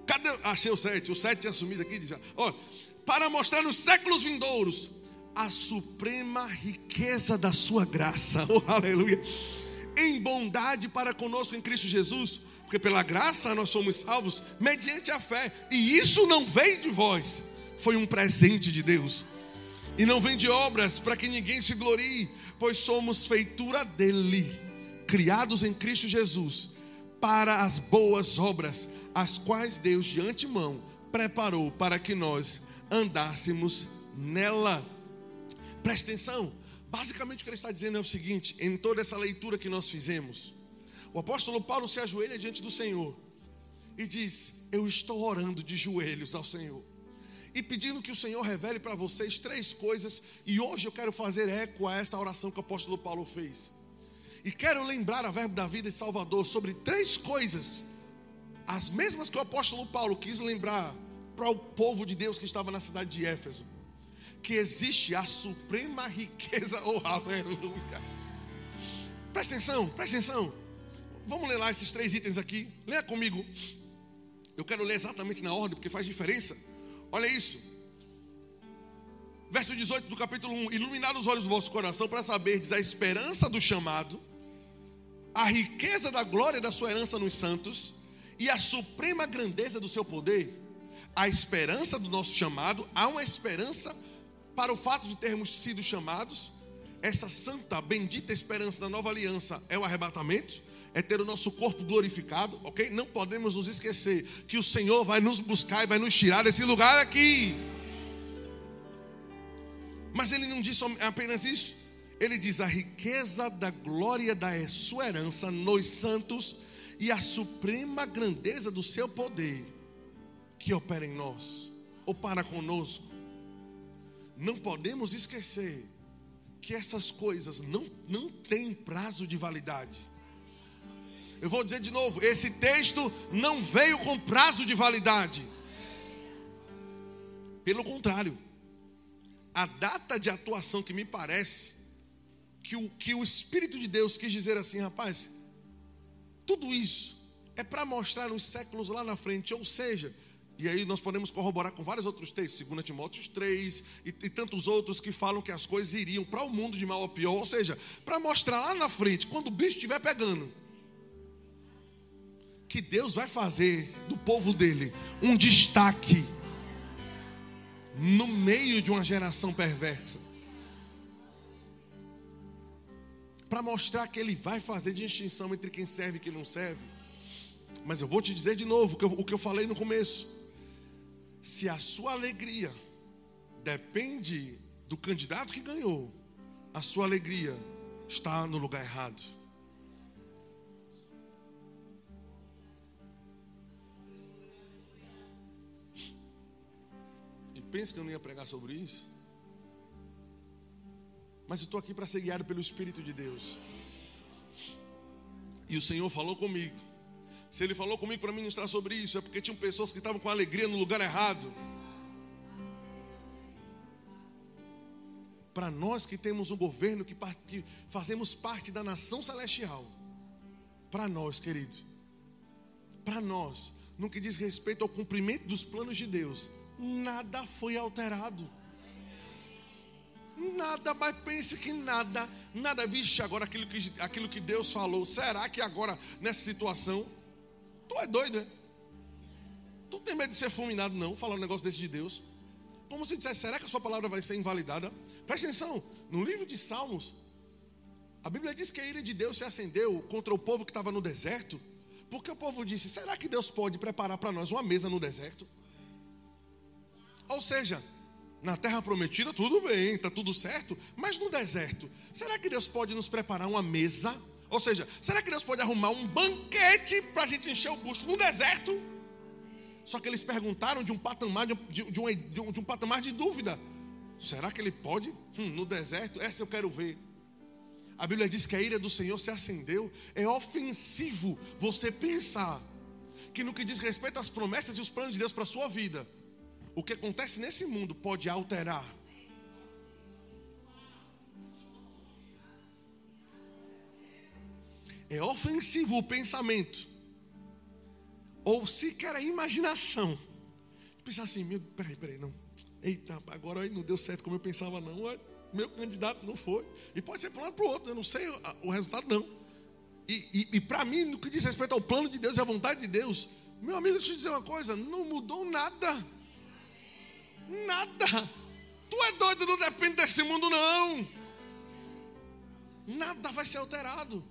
Cadê? Achei o 7. O 7 tinha sumido aqui. Olha, para mostrar nos séculos vindouros a suprema riqueza da sua graça. Oh, aleluia. Em bondade para conosco em Cristo Jesus. Porque pela graça nós somos salvos mediante a fé. E isso não veio de vós. Foi um presente de Deus. E não vem de obras para que ninguém se glorie. Pois somos feitura dele. Criados em Cristo Jesus. Para as boas obras as quais Deus de antemão preparou para que nós andássemos nela. Preste atenção. Basicamente o que ele está dizendo é o seguinte: em toda essa leitura que nós fizemos, o apóstolo Paulo se ajoelha diante do Senhor e diz: Eu estou orando de joelhos ao Senhor e pedindo que o Senhor revele para vocês três coisas. E hoje eu quero fazer eco a essa oração que o apóstolo Paulo fez. E quero lembrar a Verbo da Vida e Salvador sobre três coisas as mesmas que o apóstolo Paulo quis lembrar para o povo de Deus que estava na cidade de Éfeso, que existe a suprema riqueza, oh aleluia. Presta atenção, presta atenção. Vamos ler lá esses três itens aqui. Leia comigo. Eu quero ler exatamente na ordem, porque faz diferença. Olha isso. Verso 18 do capítulo 1: Iluminado os olhos do vosso coração para saberdes a esperança do chamado, a riqueza da glória da sua herança nos santos e a suprema grandeza do seu poder, a esperança do nosso chamado, há uma esperança para o fato de termos sido chamados. Essa santa, bendita esperança da nova aliança é o arrebatamento, é ter o nosso corpo glorificado, ok? Não podemos nos esquecer que o Senhor vai nos buscar e vai nos tirar desse lugar aqui. Mas ele não diz apenas isso, ele diz a riqueza da glória da sua herança nos santos e a suprema grandeza do seu poder que opera em nós ou para conosco. Não podemos esquecer que essas coisas não, não têm prazo de validade. Eu vou dizer de novo: esse texto não veio com prazo de validade. Pelo contrário, a data de atuação que me parece que o, que o Espírito de Deus quis dizer assim, rapaz, tudo isso é para mostrar nos séculos lá na frente, ou seja, e aí nós podemos corroborar com vários outros textos, 2 Timóteo 3 e, e tantos outros que falam que as coisas iriam para o mundo de mal a pior, ou seja, para mostrar lá na frente, quando o bicho estiver pegando, que Deus vai fazer do povo dele um destaque no meio de uma geração perversa. Para mostrar que ele vai fazer distinção entre quem serve e quem não serve. Mas eu vou te dizer de novo o que eu, o que eu falei no começo. Se a sua alegria depende do candidato que ganhou, a sua alegria está no lugar errado. pensa que eu não ia pregar sobre isso? Mas eu estou aqui para ser guiado pelo Espírito de Deus. E o Senhor falou comigo. Se Ele falou comigo para ministrar sobre isso, é porque tinham pessoas que estavam com alegria no lugar errado. Para nós que temos um governo que, que fazemos parte da nação celestial, para nós, querido, para nós, no que diz respeito ao cumprimento dos planos de Deus, nada foi alterado. Nada, mas pense que nada, nada, vixe, agora aquilo que, aquilo que Deus falou, será que agora nessa situação, tu é doido, é? Tu tem medo de ser fulminado, não, falar um negócio desse de Deus? Como se dissesse, será que a sua palavra vai ser invalidada? Presta atenção, no livro de Salmos, a Bíblia diz que a ira de Deus se acendeu contra o povo que estava no deserto, porque o povo disse: será que Deus pode preparar para nós uma mesa no deserto? Ou seja, na terra prometida tudo bem, está tudo certo, mas no deserto, será que Deus pode nos preparar uma mesa? Ou seja, será que Deus pode arrumar um banquete para a gente encher o bucho no deserto? Só que eles perguntaram de um patamar de, de, de, um, de um patamar de dúvida. Será que ele pode? Hum, no deserto? Essa eu quero ver. A Bíblia diz que a ira do Senhor se acendeu. É ofensivo você pensar que no que diz respeito às promessas e os planos de Deus para a sua vida, o que acontece nesse mundo pode alterar. É ofensivo o pensamento, ou sequer a imaginação. Pensar assim, meu, peraí, peraí, não. Eita, agora aí não deu certo como eu pensava, não. Meu candidato não foi. E pode ser para um lado para o outro, eu não sei o resultado, não. E, e, e para mim, no que diz respeito ao plano de Deus e à vontade de Deus, meu amigo, deixa eu te dizer uma coisa: não mudou nada. Nada. Tu é doido, não depende desse mundo, não. Nada vai ser alterado.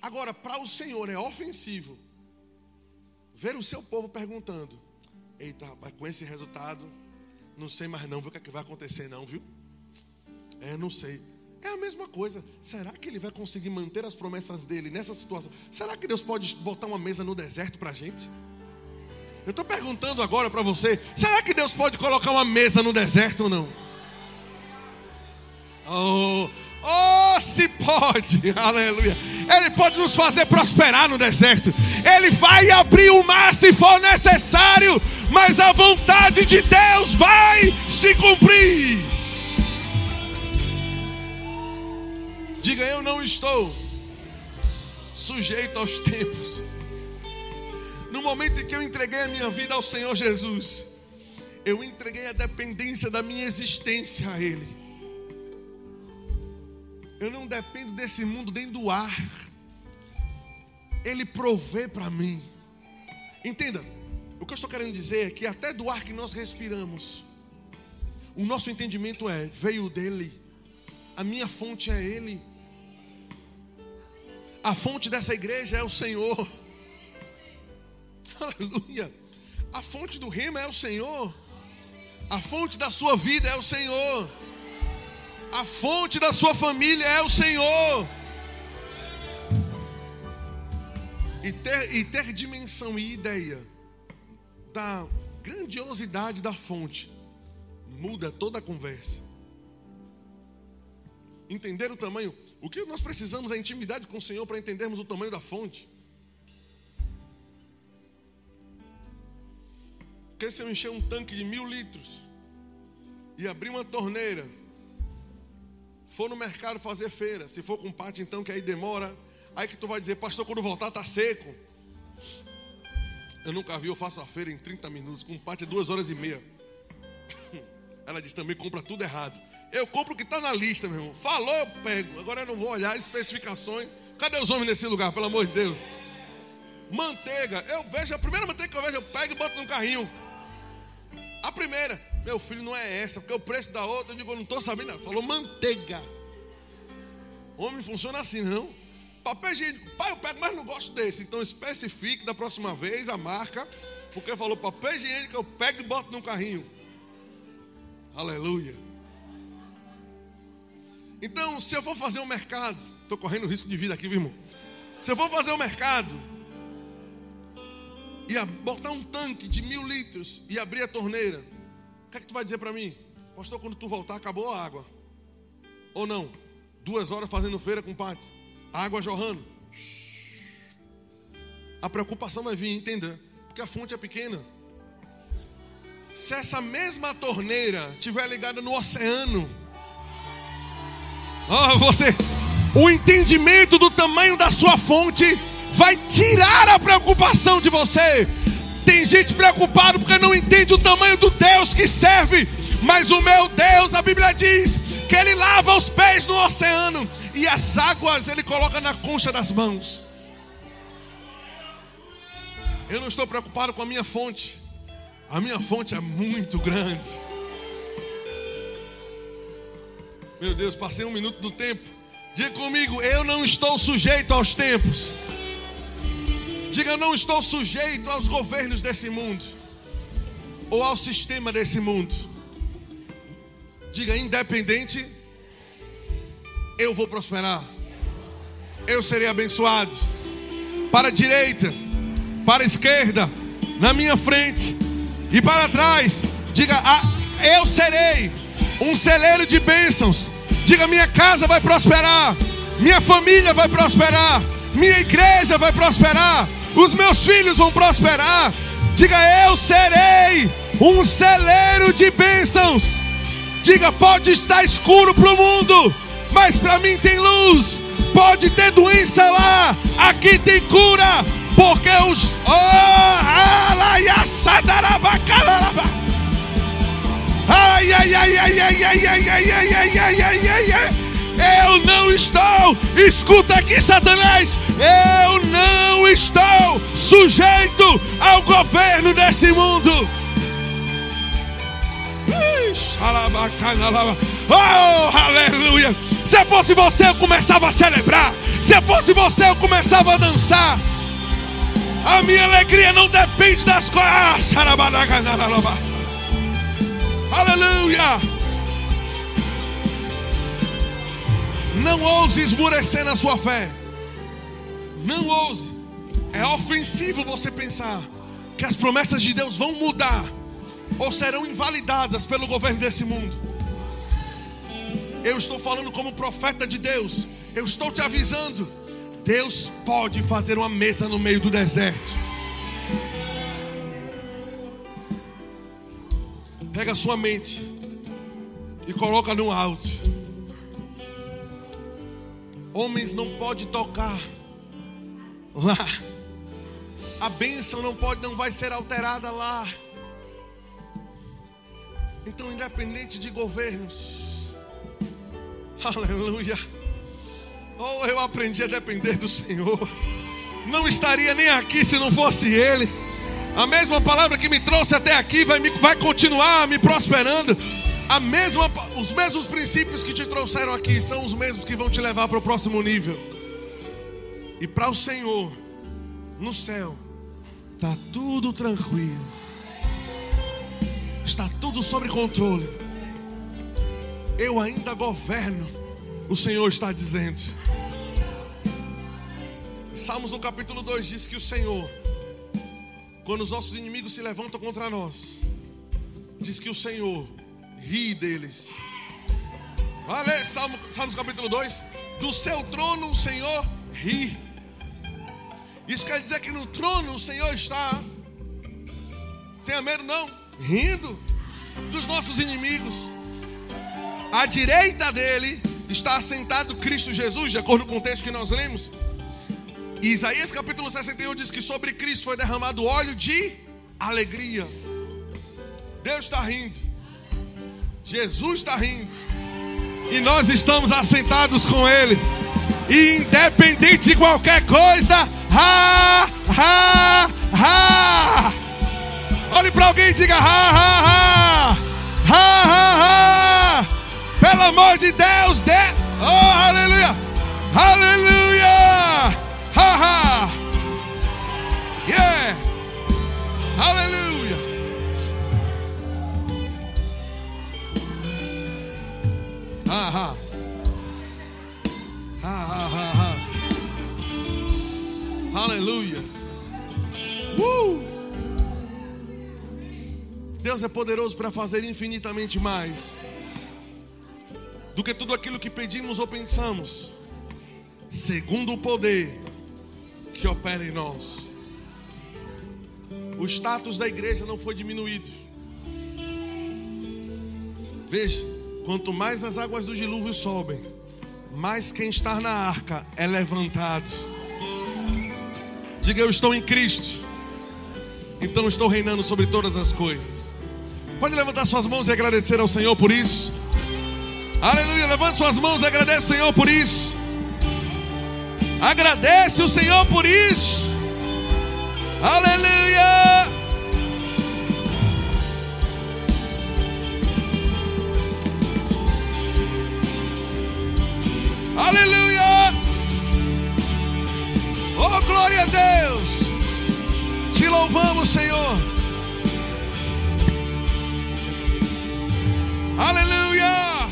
Agora, para o Senhor é ofensivo ver o seu povo perguntando: Eita, rapaz, com esse resultado, não sei mais não, viu o que, é que vai acontecer, não, viu? É, não sei. É a mesma coisa. Será que ele vai conseguir manter as promessas dele nessa situação? Será que Deus pode botar uma mesa no deserto para a gente? Eu estou perguntando agora para você: será que Deus pode colocar uma mesa no deserto ou não? Oh, oh, se pode, aleluia. Ele pode nos fazer prosperar no deserto. Ele vai abrir o mar se for necessário, mas a vontade de Deus vai se cumprir. Diga eu não estou sujeito aos tempos no momento em que eu entreguei a minha vida ao Senhor Jesus, eu entreguei a dependência da minha existência a Ele. Eu não dependo desse mundo nem do ar. Ele provê para mim. Entenda, o que eu estou querendo dizer é que até do ar que nós respiramos, o nosso entendimento é: veio dele, a minha fonte é Ele, a fonte dessa igreja é o Senhor. Aleluia. A fonte do rema é o Senhor. A fonte da sua vida é o Senhor. A fonte da sua família é o Senhor. E ter, e ter dimensão e ideia da grandiosidade da fonte muda toda a conversa. Entender o tamanho. O que nós precisamos é intimidade com o Senhor para entendermos o tamanho da fonte. Porque se eu encher um tanque de mil litros e abrir uma torneira, for no mercado fazer feira, se for com pátio, então que aí demora, aí que tu vai dizer, pastor, quando voltar tá seco. Eu nunca vi, eu faço a feira em 30 minutos, com pátio é duas horas e meia. Ela diz também compra tudo errado. Eu compro o que está na lista, meu irmão. Falou, pego. Agora eu não vou olhar especificações. Cadê os homens nesse lugar, pelo amor de Deus? Manteiga. Eu vejo, a primeira manteiga que eu vejo, eu pego e boto no carrinho. A primeira, meu filho, não é essa, porque o preço da outra, eu digo, eu não estou sabendo. Falou manteiga. Homem funciona assim, não? Papel higiênico, pai, eu pego, mas não gosto desse. Então especifique da próxima vez a marca, porque falou papel higiênico, eu pego e boto no carrinho. Aleluia. Então, se eu for fazer um mercado, estou correndo risco de vida aqui, viu, irmão? Se eu for fazer um mercado e botar um tanque de mil litros e abrir a torneira, o que é que tu vai dizer para mim? Pastor, quando tu voltar, acabou a água. Ou não? Duas horas fazendo feira com pátio, água jorrando. A preocupação vai vir, entenda, porque a fonte é pequena. Se essa mesma torneira estiver ligada no oceano, Oh, você, o entendimento do tamanho da sua fonte vai tirar a preocupação de você. Tem gente preocupada porque não entende o tamanho do Deus que serve, mas o meu Deus, a Bíblia diz que ele lava os pés no oceano e as águas ele coloca na concha das mãos. Eu não estou preocupado com a minha fonte. A minha fonte é muito grande. Meu Deus, passei um minuto do tempo. Diga comigo, eu não estou sujeito aos tempos. Diga, eu não estou sujeito aos governos desse mundo. Ou ao sistema desse mundo. Diga, independente, eu vou prosperar. Eu serei abençoado. Para a direita, para a esquerda, na minha frente e para trás. Diga, ah, eu serei um celeiro de bênçãos. Diga: minha casa vai prosperar, minha família vai prosperar, minha igreja vai prosperar, os meus filhos vão prosperar. Diga: eu serei um celeiro de bênçãos. Diga: pode estar escuro para o mundo, mas para mim tem luz. Pode ter doença lá, aqui tem cura, porque os. Oh, Ai, ai, ai, ai, ai, ai, ai, ai, ai, ai, ai, ai, ai. Eu não estou, escuta aqui, Satanás. Eu não estou sujeito ao governo desse mundo. Oh, aleluia. Se fosse você, eu começava a celebrar. Se fosse você, eu começava a dançar. A minha alegria não depende das coisas. Aleluia! Não ouse esmurecer na sua fé. Não ouse. É ofensivo você pensar que as promessas de Deus vão mudar ou serão invalidadas pelo governo desse mundo. Eu estou falando como profeta de Deus. Eu estou te avisando. Deus pode fazer uma mesa no meio do deserto. Pega a sua mente e coloca no alto. Homens não pode tocar lá. A bênção não pode, não vai ser alterada lá. Então, independente de governos, aleluia. Oh, eu aprendi a depender do Senhor. Não estaria nem aqui se não fosse Ele. A mesma palavra que me trouxe até aqui vai, me, vai continuar me prosperando. A mesma, os mesmos princípios que te trouxeram aqui são os mesmos que vão te levar para o próximo nível. E para o Senhor, no céu, está tudo tranquilo, está tudo sob controle. Eu ainda governo, o Senhor está dizendo. Salmos no capítulo 2 diz que o Senhor quando os nossos inimigos se levantam contra nós, diz que o Senhor ri deles. Vale, Salmo, Salmos capítulo 2: Do seu trono o Senhor ri. Isso quer dizer que no trono o Senhor está Tenha medo não, rindo dos nossos inimigos. À direita dele está assentado Cristo Jesus, de acordo com o texto que nós lemos. Isaías capítulo 61 diz que sobre Cristo foi derramado óleo de alegria. Deus está rindo. Jesus está rindo. E nós estamos assentados com Ele. E independente de qualquer coisa, ha, ha, ha. Olhe para alguém e diga ha, ha, ha. Ha, ha, ha. Pelo amor de Deus, de... oh, aleluia. Aleluia. Ha, ha. Yeah. Aleluia. Ha, ha. Ha, ha, ha, ha. Aleluia. Uh! Deus é poderoso para fazer infinitamente mais do que tudo aquilo que pedimos ou pensamos, segundo o poder que opera em nós. O status da igreja não foi diminuído. Veja, quanto mais as águas do dilúvio sobem, mais quem está na arca é levantado. Diga, eu estou em Cristo, então estou reinando sobre todas as coisas. Pode levantar suas mãos e agradecer ao Senhor por isso. Aleluia, levante suas mãos e agradece ao Senhor por isso. Agradece o Senhor por isso. Aleluia. Aleluia. Oh, glória a Deus. Te louvamos, Senhor. Aleluia.